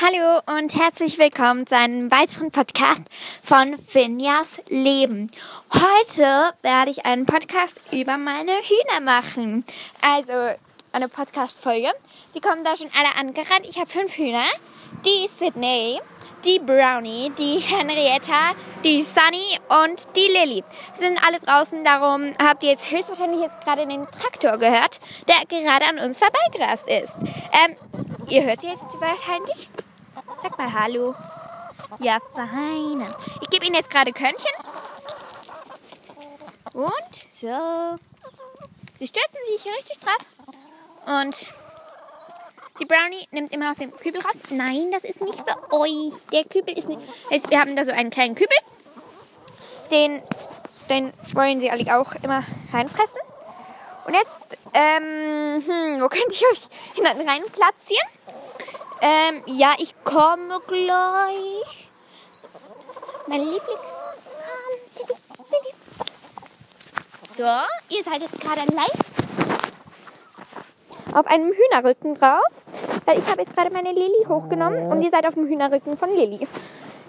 Hallo und herzlich willkommen zu einem weiteren Podcast von Finjas Leben. Heute werde ich einen Podcast über meine Hühner machen. Also eine Podcast-Folge. Die kommen da schon alle angerannt. Ich habe fünf Hühner. Die Sydney, die Brownie, die Henrietta, die Sunny und die Lily. Sind alle draußen, darum habt ihr jetzt höchstwahrscheinlich jetzt gerade den Traktor gehört, der gerade an uns vorbeigerast ist. Ähm, ihr hört sie jetzt wahrscheinlich. Sag mal Hallo. Ja, fein. Ich gebe Ihnen jetzt gerade Körnchen. Und so. Sie stürzen sich richtig drauf. Und die Brownie nimmt immer aus dem Kübel raus. Nein, das ist nicht für euch. Der Kübel ist nicht. Jetzt, wir haben da so einen kleinen Kübel. Den, den wollen sie alle auch immer reinfressen. Und jetzt, ähm, hm, wo könnte ich euch hinten rein platzieren? Ähm, ja, ich komme gleich. Meine Liebling. So, ihr seid jetzt gerade allein auf einem Hühnerrücken drauf. Weil ich habe jetzt gerade meine Lilly hochgenommen und ihr seid auf dem Hühnerrücken von Lilly.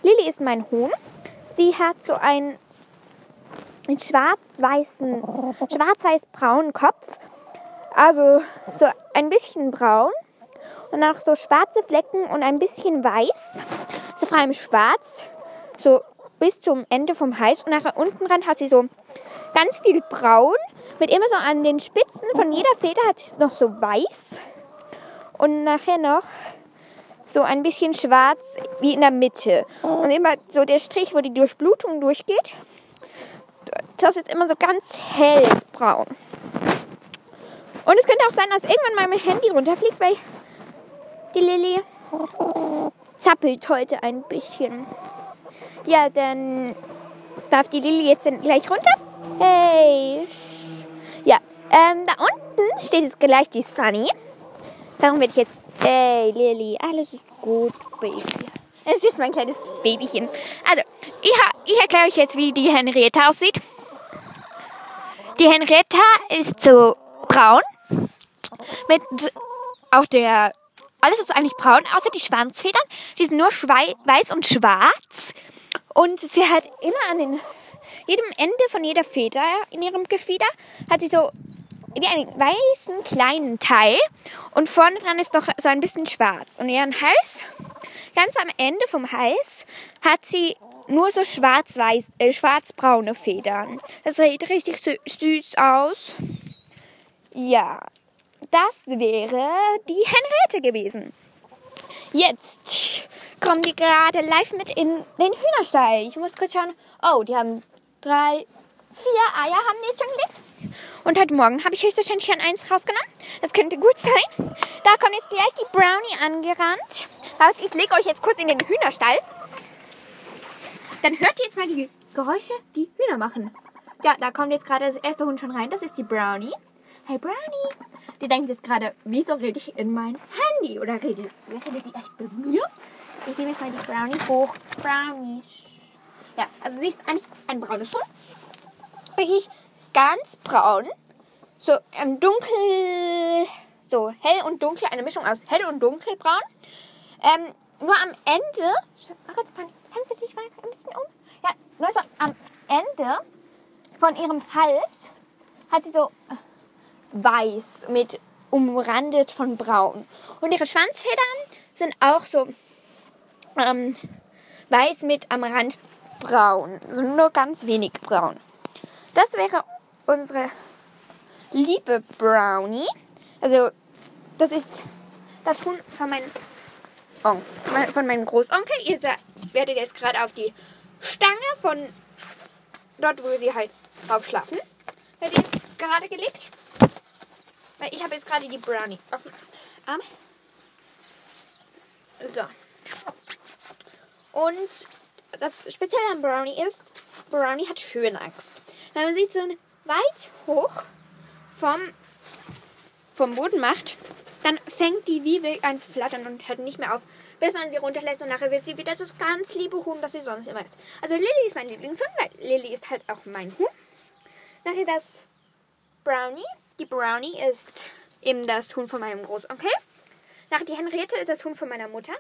Lilly ist mein Huhn. Sie hat so einen, einen schwarz-weißen, schwarz-weiß-braunen Kopf. Also so ein bisschen braun und dann noch so schwarze Flecken und ein bisschen weiß. So vor allem schwarz, so bis zum Ende vom Hals. Und nachher unten dran hat sie so ganz viel braun. Mit immer so an den Spitzen von jeder Feder hat sie noch so weiß. Und nachher noch so ein bisschen schwarz wie in der Mitte. Und immer so der Strich, wo die Durchblutung durchgeht. Das ist immer so ganz hellbraun. Und es könnte auch sein, dass irgendwann mal mein Handy runterfliegt, weil die Lilly zappelt heute ein bisschen. Ja, dann darf die Lilly jetzt gleich runter. Hey. Ja, ähm, da unten steht jetzt gleich die Sunny. Darum werde ich jetzt. Hey, Lilly, alles ist gut, Baby. Es ist mein kleines Babychen. Also, ich, ich erkläre euch jetzt, wie die Henrietta aussieht. Die Henrietta ist so braun. Mit auch der alles ist eigentlich braun, außer die Schwanzfedern. Die sind nur weiß und schwarz. Und sie hat immer an den, jedem Ende von jeder Feder in ihrem Gefieder hat sie so wie einen weißen kleinen Teil. Und vorne dran ist noch so ein bisschen schwarz. Und ihren Hals, ganz am Ende vom Hals, hat sie nur so schwarz-weiß, äh, schwarz-braune Federn. Das sieht richtig süß aus. Ja, das wäre die Henriette gewesen. Jetzt kommen die gerade live mit in den Hühnerstall. Ich muss kurz schauen. Oh, die haben drei, vier Eier haben die schon gelegt. Und heute Morgen habe ich höchstwahrscheinlich schon eins rausgenommen. Das könnte gut sein. Da kommt jetzt gleich die Brownie angerannt. Also ich lege euch jetzt kurz in den Hühnerstall. Dann hört ihr jetzt mal die Geräusche, die Hühner machen. Ja, da kommt jetzt gerade das erste Hund schon rein. Das ist die Brownie. Hey Brownie. Die denkt jetzt gerade, wieso rede ich in mein Handy? Oder redet, redet die echt mit mir? Ich nehme jetzt mal die Brownie hoch. Brownie. Ja, also sie ist eigentlich ein braunes Huhn. Wirklich ganz braun. So ein dunkel, so hell und dunkel, eine Mischung aus hell und dunkelbraun. Ähm, nur am Ende, mach jetzt mal, kannst du dich mal ein bisschen um? Ja, nur so am Ende von ihrem Hals hat sie so weiß mit umrandet von braun. Und ihre Schwanzfedern sind auch so ähm, weiß mit am Rand braun. Also nur ganz wenig braun. Das wäre unsere liebe Brownie. Also das ist das Huhn von meinem, oh, von meinem Großonkel. Ihr werdet jetzt gerade auf die Stange von dort, wo sie halt drauf schlafen, werdet ihr gerade gelegt. Weil ich habe jetzt gerade die Brownie auf dem Arm. So. Und das Spezielle an Brownie ist, Brownie hat Höhenangst. Wenn man sie so weit hoch vom, vom Boden macht, dann fängt die wie wild an zu flattern und hört nicht mehr auf, bis man sie runterlässt und nachher wird sie wieder das ganz liebe Huhn, das sie sonst immer ist. Also Lilly ist mein Lieblingshund, weil Lilly ist halt auch mein Huhn. Nachher das Brownie die Brownie ist eben das Huhn von meinem Großonkel. Nach die Henriette ist das Huhn von meiner Mutter.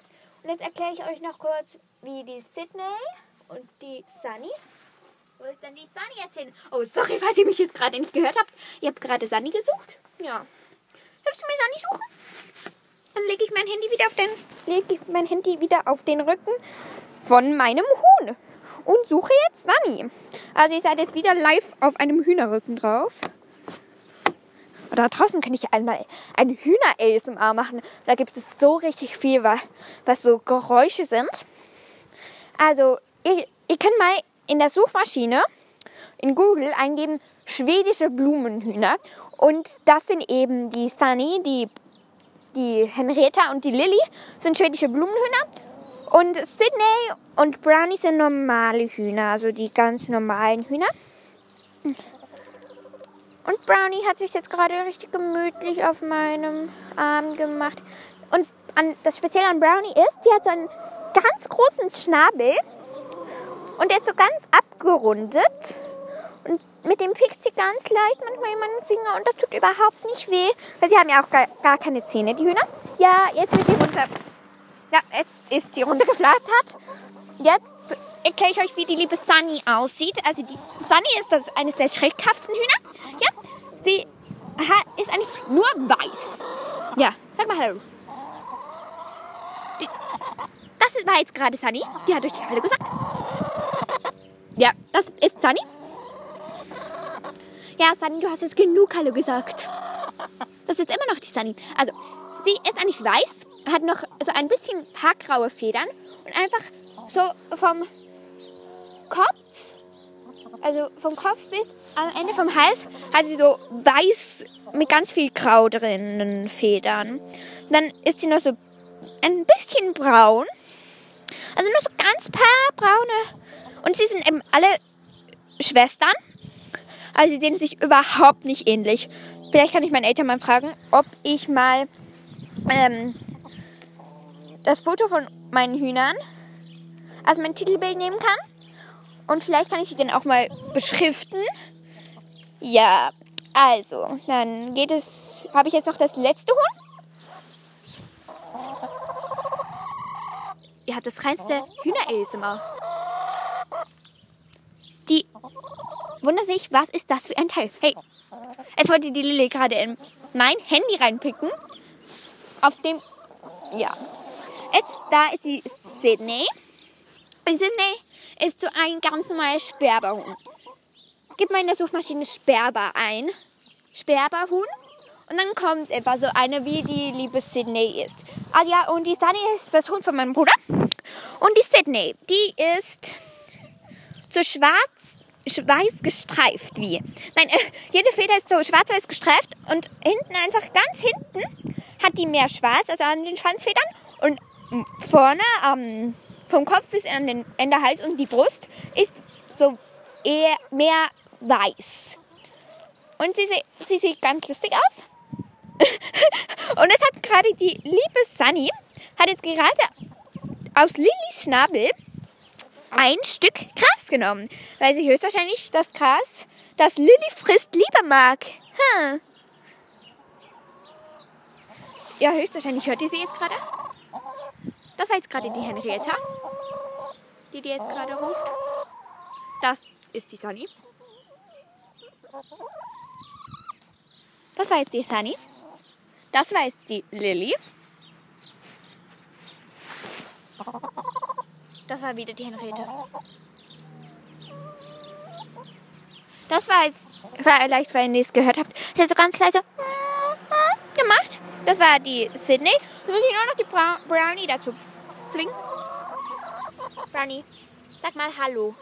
Und jetzt erkläre ich euch noch kurz, wie die Sydney und die Sunny. Wo ist denn die Sunny erzählen? Oh, sorry, falls ihr mich jetzt gerade nicht gehört habt. Ihr habt gerade Sunny gesucht? Ja. Hilfst du mir Sunny suchen? Dann lege ich mein Handy wieder auf den lege ich mein Handy wieder auf den Rücken von meinem Huhn und suche jetzt Sunny. Also ihr seid jetzt wieder live auf einem Hühnerrücken drauf. Da draußen kann ich einmal ein Hühner-ASMR machen. Da gibt es so richtig viel, was so Geräusche sind. Also, ihr, ihr könnt mal in der Suchmaschine in Google eingeben schwedische Blumenhühner. Und das sind eben die Sunny, die, die Henrietta und die Lilly sind schwedische Blumenhühner. Und Sydney und Brownie sind normale Hühner, also die ganz normalen Hühner. Und Brownie hat sich jetzt gerade richtig gemütlich auf meinem Arm gemacht. Und an, das Spezielle an Brownie ist, die hat so einen ganz großen Schnabel. Und der ist so ganz abgerundet. Und mit dem pickt sie ganz leicht manchmal in meinen Finger. Und das tut überhaupt nicht weh. Weil sie haben ja auch gar, gar keine Zähne, die Hühner. Ja, jetzt wird sie runter. Ja, jetzt ist sie runtergeflattert. Jetzt erkläre ich euch, wie die liebe Sunny aussieht. Also die Sunny ist das eines der schreckhaftesten Hühner. Ja, sie ist eigentlich nur weiß. Ja, sag mal Hallo. Das war jetzt gerade Sunny. Die hat euch Hallo gesagt. Ja, das ist Sunny. Ja, Sunny, du hast jetzt genug Hallo gesagt. Das ist immer noch die Sunny. Also, sie ist eigentlich weiß, hat noch so ein bisschen paar graue Federn und einfach so vom Kopf, also vom Kopf bis am Ende vom Hals, hat sie so weiß mit ganz viel Grau drinnen Federn. Dann ist sie noch so ein bisschen braun. Also nur so ganz paar braune. Und sie sind eben alle Schwestern. Also sie sehen sich überhaupt nicht ähnlich. Vielleicht kann ich meinen Eltern mal fragen, ob ich mal ähm, das Foto von meinen Hühnern als mein Titelbild nehmen kann. Und vielleicht kann ich sie dann auch mal beschriften. Ja, also, dann geht es. Habe ich jetzt noch das letzte Huhn? Ihr habt das reinste Hühner-ASMR. Die wundert sich, was ist das für ein Teil? Hey, es wollte die Lilly gerade in mein Handy reinpicken. Auf dem. Ja. Jetzt, da ist die Sydney. Sydney ist so ein ganz normaler Sperberhuhn. Gib mal in der Suchmaschine Sperber ein. Sperberhuhn. Und dann kommt etwa so eine, wie die liebe Sydney ist. Ah ja, und die Sunny ist das Hund von meinem Bruder. Und die Sydney, die ist so schwarz, weiß gestreift wie. Nein, äh, jede Feder ist so schwarz-weiß gestreift und hinten einfach ganz hinten hat die mehr schwarz, also an den Schwanzfedern. Und vorne ähm, vom Kopf bis an den Ende Hals und die Brust ist so eher mehr weiß. Und sie, sie sieht ganz lustig aus. und es hat gerade die liebe Sunny, hat jetzt gerade aus Lillys Schnabel ein Stück Gras genommen, weil sie höchstwahrscheinlich das Gras, das Lilly frisst, lieber mag. Hm. Ja, höchstwahrscheinlich hört ihr sie jetzt gerade. Das war jetzt gerade die Henrietta, die die jetzt gerade ruft. Das ist die Sunny. Das war jetzt die Sunny. Das war jetzt die Lilly. Das war wieder die Henriette. Das war jetzt vielleicht, weil ihr es gehört habt. Ich habe so ganz leise gemacht. Das war die Sydney. Jetzt muss ich nur noch die Brownie dazu zwingen. Brownie, sag mal Hallo.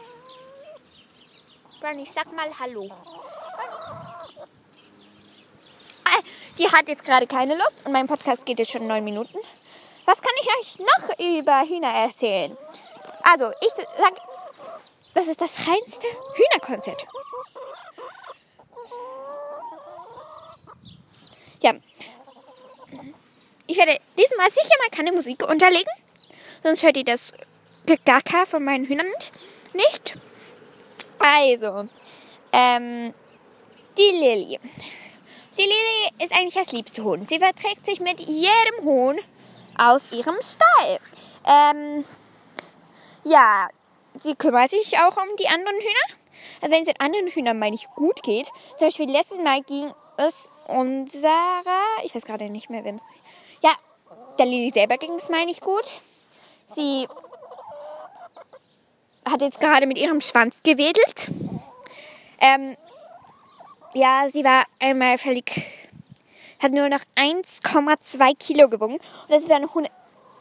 Brownie, sag mal Hallo. Ah, die hat jetzt gerade keine Lust und mein Podcast geht jetzt schon neun Minuten. Was kann ich euch noch über Hühner erzählen? Also, ich sag, das ist das reinste Hühnerkonzert. Ja. Ich werde diesmal sicher mal keine Musik unterlegen. Sonst hört ihr das Gacker von meinen Hühnern nicht. Also, ähm, die Lilly. Die Lilly ist eigentlich das liebste Huhn. Sie verträgt sich mit jedem Huhn aus ihrem Stall. Ähm, ja, sie kümmert sich auch um die anderen Hühner. Also wenn es den anderen Hühnern mal nicht gut geht, zum Beispiel letztes Mal ging es unserer, ich weiß gerade nicht mehr, wem es, ja, der Lili selber ging es mal nicht gut. Sie hat jetzt gerade mit ihrem Schwanz gewedelt. Ähm, ja, sie war einmal völlig, hat nur noch 1,2 Kilo gewogen. Und das ist für eine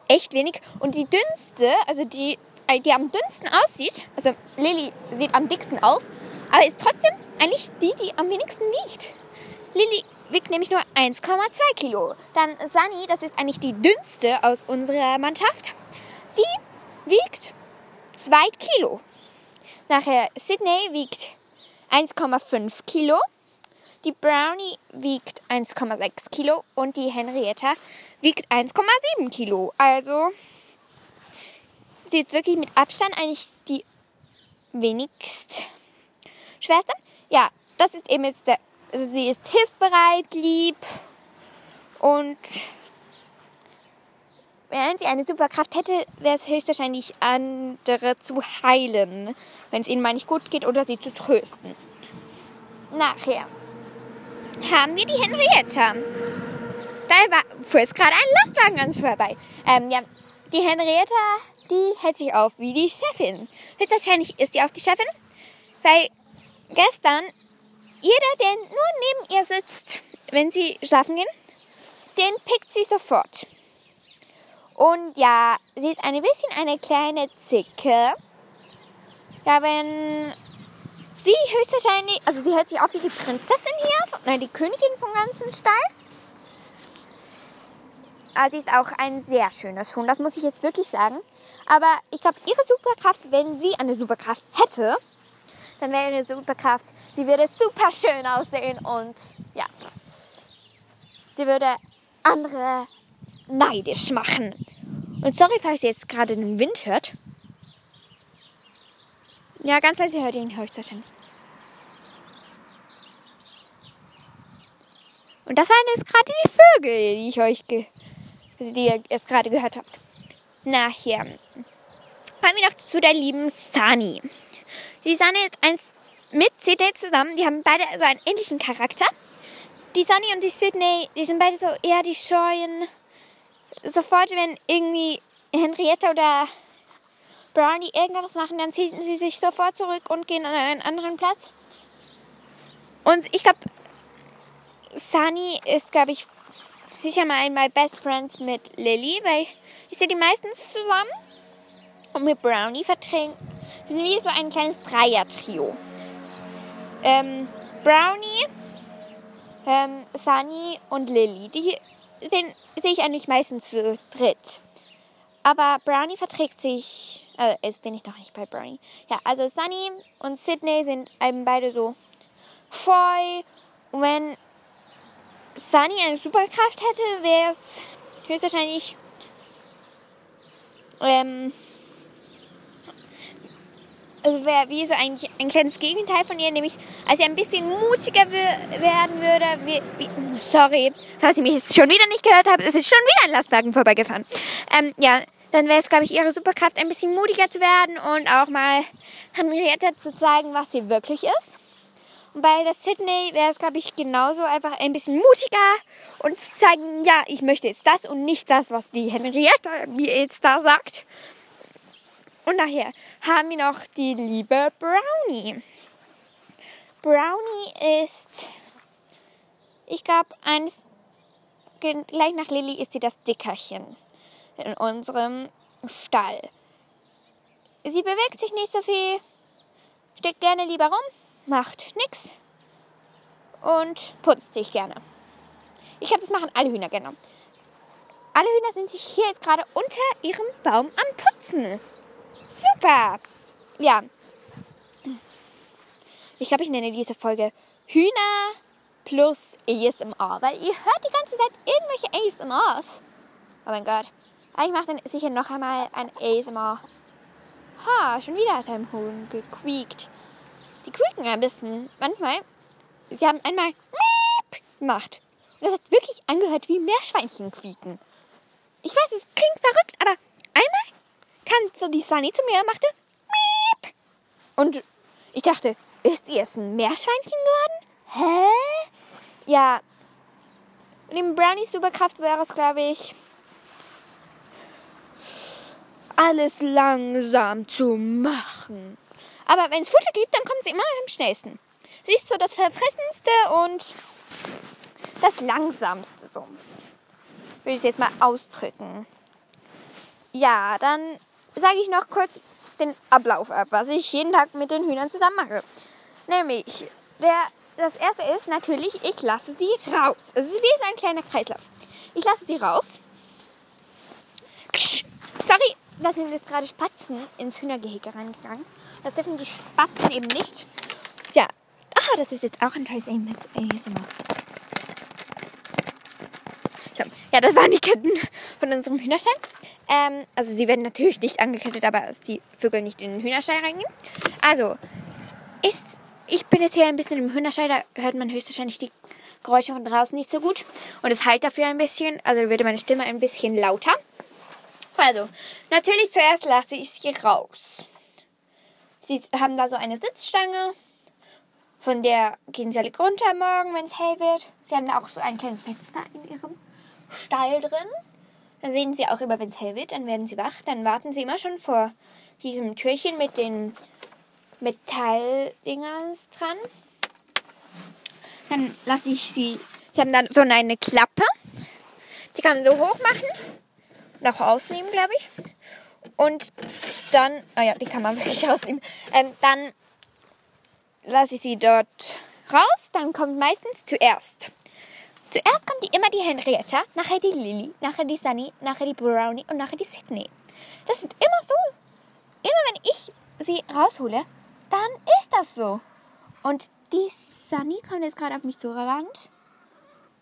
echt wenig. Und die dünnste, also die, äh, die am dünnsten aussieht, also Lilly sieht am dicksten aus, aber ist trotzdem eigentlich die, die am wenigsten wiegt. Lilly wiegt nämlich nur 1,2 Kilo. Dann Sunny, das ist eigentlich die dünnste aus unserer Mannschaft, die wiegt 2 Kilo. Nachher Sydney wiegt 1,5 Kilo. Die Brownie wiegt 1,6 Kilo und die Henrietta wiegt 1,7 Kilo. Also sie ist wirklich mit Abstand eigentlich die wenigst schwerste. Ja, das ist eben jetzt der. Also sie ist hilfsbereit, lieb und wenn sie eine Superkraft hätte, wäre es höchstwahrscheinlich andere zu heilen, wenn es ihnen mal nicht gut geht oder sie zu trösten. Nachher haben wir die Henrietta. Da war, fuhr jetzt gerade ein Lastwagen an uns vorbei. Ähm, ja, die Henrietta, die hält sich auf wie die Chefin. Höchstwahrscheinlich ist sie auch die Chefin, weil gestern jeder, der nur neben ihr sitzt, wenn sie schlafen gehen, den pickt sie sofort. Und ja, sie ist ein bisschen eine kleine Zicke. Ja, wenn sie höchstwahrscheinlich, also sie hält sich auf wie die Prinzessin hier, nein, die Königin vom ganzen Stall. Aber sie ist auch ein sehr schönes Huhn, das muss ich jetzt wirklich sagen. Aber ich glaube, ihre Superkraft, wenn sie eine Superkraft hätte, dann wäre ihre Superkraft, sie würde super schön aussehen und ja, sie würde andere neidisch machen. Und sorry, falls ihr jetzt gerade den Wind hört. Ja, ganz leise hört ihr ihn höchstwahrscheinlich. Und das waren jetzt gerade die Vögel, die ich euch, ge also die ihr jetzt gerade gehört habt. Nachher kommen wir noch zu der lieben Sani. Die Sani ist eins mit Sydney zusammen. Die haben beide so einen ähnlichen Charakter. Die Sunny und die Sydney, die sind beide so eher die scheuen. Sofort, wenn irgendwie Henrietta oder Brownie irgendwas machen, dann ziehen sie sich sofort zurück und gehen an einen anderen Platz. Und ich glaube, Sunny ist, glaube ich, sicher mal einmal Best Friends mit Lily, weil ich sehe die meistens zusammen. Und mit Brownie vertrinken. Sind wie so ein kleines Dreier-Trio. Ähm, Brownie, ähm, Sunny und Lily. Die sehe ich eigentlich meistens zu dritt. Aber Brownie verträgt sich. Äh, jetzt bin ich noch nicht bei Brownie. Ja, also Sunny und Sydney sind eben beide so scheu. Und wenn Sunny eine Superkraft hätte, wäre es höchstwahrscheinlich ähm, also wäre wie so eigentlich ein kleines Gegenteil von ihr, nämlich als sie ein bisschen mutiger werden würde. Wie, wie, sorry, falls ihr mich jetzt schon wieder nicht gehört habt, es ist schon wieder ein Lastwagen vorbeigefahren. Ähm, ja, dann wäre es, glaube ich, ihre Superkraft, ein bisschen mutiger zu werden und auch mal Henrietta zu zeigen, was sie wirklich ist. Und bei der Sydney wäre es, glaube ich, genauso einfach ein bisschen mutiger und zu zeigen, ja, ich möchte jetzt das und nicht das, was die Henrietta mir jetzt da sagt. Und nachher haben wir noch die liebe Brownie. Brownie ist, ich glaube, eines, gleich nach Lilly ist sie das Dickerchen in unserem Stall. Sie bewegt sich nicht so viel, steht gerne lieber rum, macht nichts und putzt sich gerne. Ich glaube, das machen alle Hühner gerne. Alle Hühner sind sich hier jetzt gerade unter ihrem Baum am Putzen. Super! Ja. Ich glaube, ich nenne diese Folge Hühner plus ASMR, weil ihr hört die ganze Zeit irgendwelche ASMRs. Oh mein Gott. Ich mache dann sicher noch einmal ein ASMR. Ha, schon wieder hat ein Huhn gequiekt. Die quieken ein bisschen. Manchmal. Sie haben einmal gemacht. Und das hat wirklich angehört wie Meerschweinchen quieken. ich weiß, es klingt verrückt, aber so die Sunny zu mir und machte Miep. Und ich dachte, ist sie jetzt ein Meerschweinchen geworden? Hä? Ja, neben Brownies Superkraft wäre es, glaube ich, alles langsam zu machen. Aber wenn es Futter gibt, dann kommt sie immer am schnellsten. Sie ist so das Verfressenste und das Langsamste so. Würde ich es jetzt mal ausdrücken. Ja, dann sage ich noch kurz den Ablauf ab, was ich jeden Tag mit den Hühnern zusammen mache. Nämlich, der, das erste ist natürlich, ich lasse sie raus. Ist wie ein kleiner Kreislauf. Ich lasse sie raus. Sorry, da sind jetzt gerade Spatzen ins Hühnergehege reingegangen. Das dürfen die Spatzen eben nicht. Ja, ah, das ist jetzt auch ein tolles ASMR. Ja, das waren die Ketten von unserem Hühnerstall. Ähm, also sie werden natürlich nicht angekettet, aber dass die Vögel nicht in den Hühnerstall reingehen. Also, ist, ich bin jetzt hier ein bisschen im Hühnerstall, da hört man höchstwahrscheinlich die Geräusche von draußen nicht so gut. Und es halt dafür ein bisschen, also wird meine Stimme ein bisschen lauter. Also, natürlich zuerst lasse ich sie raus. Sie haben da so eine Sitzstange, von der gehen sie alle runter morgen, wenn es hell wird. Sie haben da auch so ein kleines Fenster in ihrem Stall drin. Dann sehen sie auch immer, wenn es hell wird, dann werden sie wach. Dann warten sie immer schon vor diesem Türchen mit den Metalldingers dran. Dann lasse ich sie. Sie haben dann so eine Klappe. Die kann man so hoch machen noch rausnehmen, glaube ich. Und dann, ah ja, die kann man wirklich rausnehmen. Ähm, dann lasse ich sie dort raus. Dann kommt meistens zuerst. Zuerst kommt die, immer die Henrietta, nachher die Lily, nachher die Sunny, nachher die Brownie und nachher die Sydney. Das ist immer so. Immer wenn ich sie raushole, dann ist das so. Und die Sunny kommt jetzt gerade auf mich zugerannt.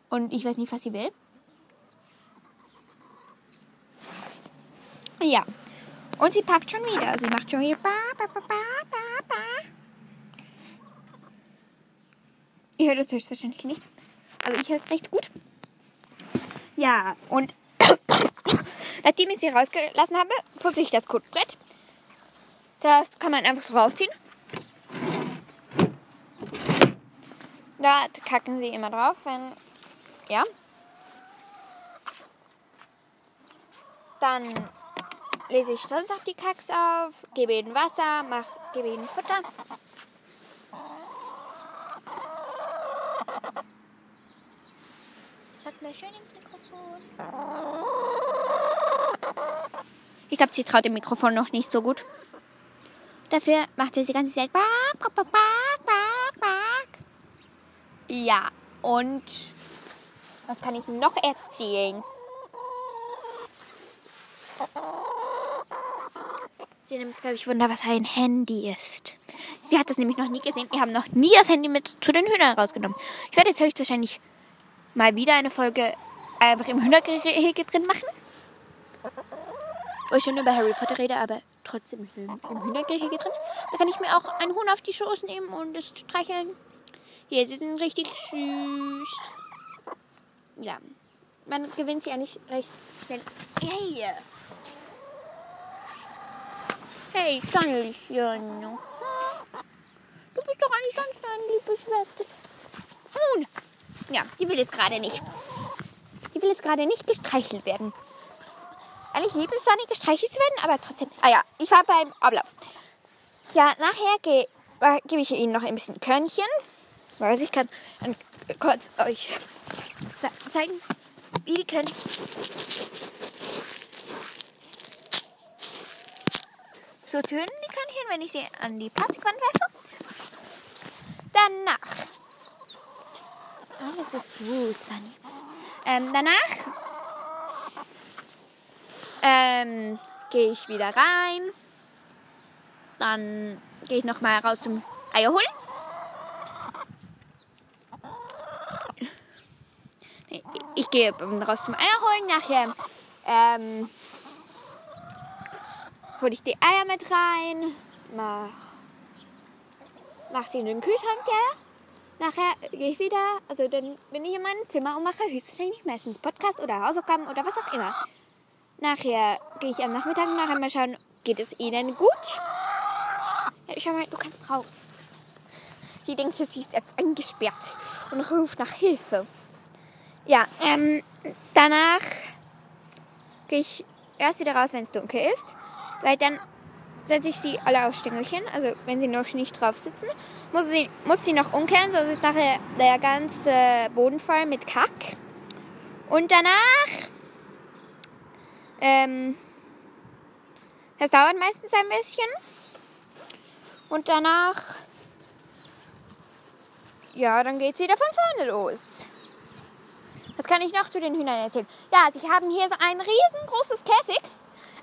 Und ich weiß nicht, was sie will. Ja. Und sie packt schon wieder. Sie macht schon wieder. Ihr hört es höchstwahrscheinlich nicht. Aber ich höre es recht gut. Ja, und nachdem ich sie rausgelassen habe, putze ich das Kotbrett. Das kann man einfach so rausziehen. Da kacken sie immer drauf, wenn. Ja. Dann lese ich sonst noch die Kacks auf, gebe ihnen Wasser, mach, gebe ihnen Futter. Sag mal schön ins Mikrofon. Ich glaube, sie traut dem Mikrofon noch nicht so gut. Dafür macht sie die ganze Zeit. Ja, und was kann ich noch erzählen? Sie nimmt, glaube ich, Wunder, was ein Handy ist. Sie hat das nämlich noch nie gesehen. Wir haben noch nie das Handy mit zu den Hühnern rausgenommen. Ich werde jetzt höchstwahrscheinlich mal wieder eine Folge einfach im Hühnergehege drin machen. Wo ich schon über Harry Potter rede, aber trotzdem im, Hühnergehege drin. Da kann ich mir auch einen Huhn auf die Schoß nehmen und es streicheln. Hier, sie sind richtig süß. Ja, man gewinnt sie eigentlich recht schnell. Hey! Hey, Sonnenlichchen. Du bist doch eigentlich ganz ein liebes. Nun, ja, die will jetzt gerade nicht. Die will jetzt gerade nicht gestreichelt werden. Eigentlich liebe es Sonny gestreichelt zu werden, aber trotzdem. Ah ja, ich war beim Ablauf. Ja, nachher ge äh, gebe ich Ihnen noch ein bisschen Körnchen. Weil ich kann dann kurz euch zeigen, wie die Körnchen so tönen die Körnchen, wenn ich sie an die Plastikwand werfe. Danach. Alles ist gut, Sunny. Ähm, danach ähm, gehe ich wieder rein. Dann gehe ich nochmal raus zum Eier holen. Ich gehe raus zum Eier holen. Nachher ähm, hole ich die Eier mit rein, mach, mach sie in den Kühlschrank, ja. Nachher gehe ich wieder, also dann bin ich in meinem Zimmer und mache höchstwahrscheinlich meistens Podcast oder Hausaufgaben oder was auch immer. Nachher gehe ich am Nachmittag nachher mal schauen, geht es ihnen gut? Ja, schau mal, du kannst raus. Die denkt, sie ist jetzt eingesperrt und ruft nach Hilfe. Ja, ähm, danach gehe ich erst wieder raus, wenn es dunkel ist, weil dann setze ich sie alle auf Stängelchen, also wenn sie noch nicht drauf sitzen, muss sie, muss sie noch umkehren, sonst ist nachher der ganze Boden voll mit Kack. Und danach, ähm, das dauert meistens ein bisschen. Und danach, ja, dann geht es wieder von vorne los. Was kann ich noch zu den Hühnern erzählen? Ja, sie haben hier so ein riesengroßes Käfig.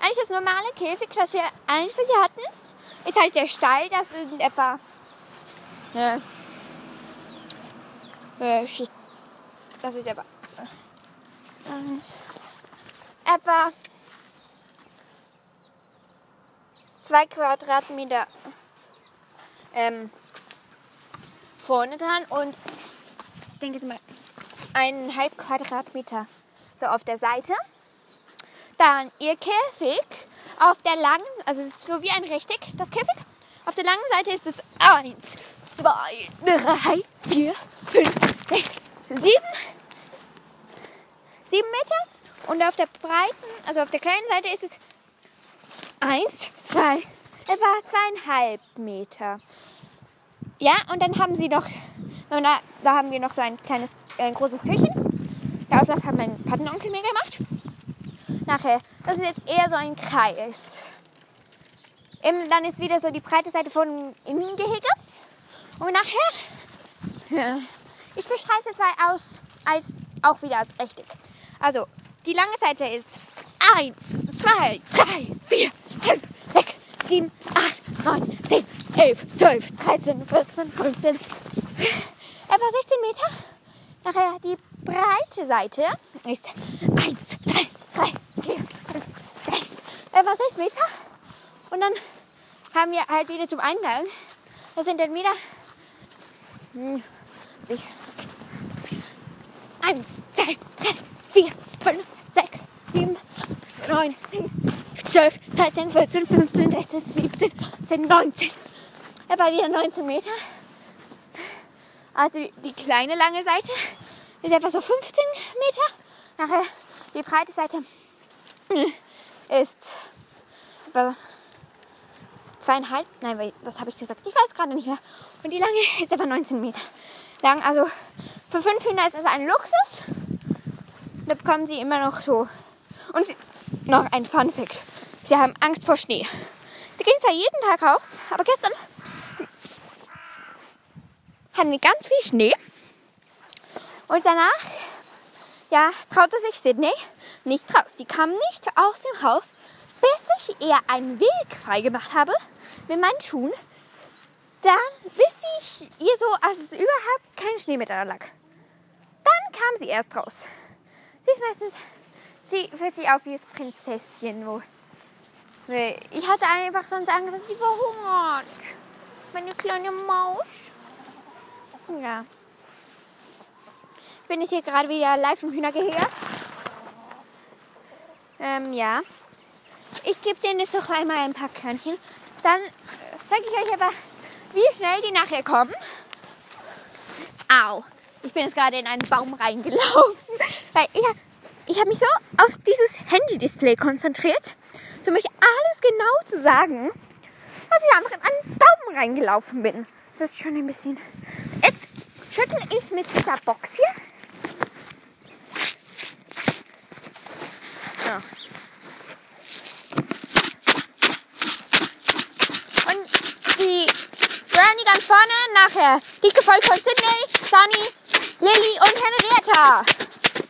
Eigentlich das normale Käfig, das wir eigentlich hatten, ist halt der Stall. Das sind etwa ne, äh, das ist etwa äh, etwa zwei Quadratmeter ähm, vorne dran und ich denke jetzt mal eineinhalb Quadratmeter so auf der Seite. Dann ihr Käfig auf der langen, also es ist so wie ein Rechteck, das Käfig. Auf der langen Seite ist es 1, 2, 3, 4, 5, 6, 7. 7 Meter. Und auf der breiten, also auf der kleinen Seite ist es 1, 2, etwa zweieinhalb Meter. Ja, und dann haben sie noch, da, da haben wir noch so ein kleines ein großes Türchen. Der Auslauf hat mein Patenonkel mir gemacht. Nachher, das ist jetzt eher so ein Kreis. Eben, dann ist wieder so die breite Seite von Innengehege. Und nachher, ja, ich beschreibe es jetzt aus, als, auch wieder als Rechteck. Also, die lange Seite ist 1, 2, 3, 4, 5, 6, 7, 8, 9, 10, 11, 12, 13, 14, 15, etwa 16 Meter. Nachher die breite Seite ist 1, 2, 3, 4, 5, 6, etwa 6 Meter. Und dann haben wir halt wieder zum Eingang. Das sind dann wieder hm, 1, 2, 3, 4, 5, 6, 7, 9, 10, 12, 13, 14, 15, 16, 17, 18, 19. Etwa wieder 19 Meter. Also die kleine lange Seite ist etwa so 15 Meter. Nachher die breite Seite ist zweieinhalb, nein, was habe ich gesagt? Ich weiß gerade nicht mehr. Und die lange ist etwa 19 Meter lang. Also für fünf Hühner ist es ein Luxus. Da bekommen sie immer noch so. Und noch ein Funfact. Sie haben Angst vor Schnee. Sie gehen zwar jeden Tag raus, aber gestern hatten wir ganz viel Schnee. Und danach, ja, traute sich Sydney nicht raus. Die kam nicht aus dem Haus, bis ich ihr einen Weg freigemacht habe mit meinen Schuhen. Dann, bis ich ihr so, als es überhaupt kein Schnee mehr da lag. Dann kam sie erst raus. Sie ist meistens, sie fühlt sich auf wie das Prinzesschen. Wo, ich hatte einfach sonst Angst, dass sie verhungert. Meine kleine Maus. Ja. Ich bin jetzt hier gerade wieder live im Hühnergehege. Ähm, ja. Ich gebe denen jetzt noch einmal ein paar Körnchen. Dann äh, zeige ich euch aber, wie schnell die nachher kommen. Au. Ich bin jetzt gerade in einen Baum reingelaufen. Weil ich, ich habe mich so auf dieses Handy-Display konzentriert, um mich alles genau zu sagen, dass ich einfach in einen Baum reingelaufen bin. Das ist schon ein bisschen. Jetzt schüttel ich mit dieser Box hier. So. Und die Granny dann vorne nachher. Die gefolgt von Sydney, Sunny, Lilly und Henrietta.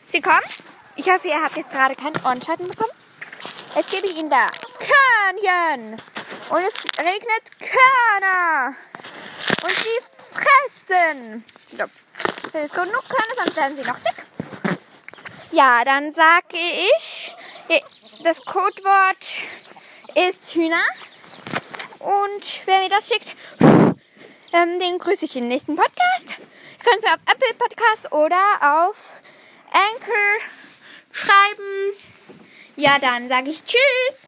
Sie kommen. Ich hoffe, ihr habt jetzt gerade keinen Ohrenschatten bekommen. Jetzt gebe ich Ihnen da Körnchen. Und es regnet Körner. Und sie fressen. So. Das ist genug Körner, sonst werden sie noch dick. Ja, dann sage ich, das Codewort ist Hühner. Und wer mir das schickt, ähm, den grüße ich im nächsten Podcast. Ihr könnt mir auf Apple Podcast oder auf Anchor schreiben. Ja, dann sage ich Tschüss.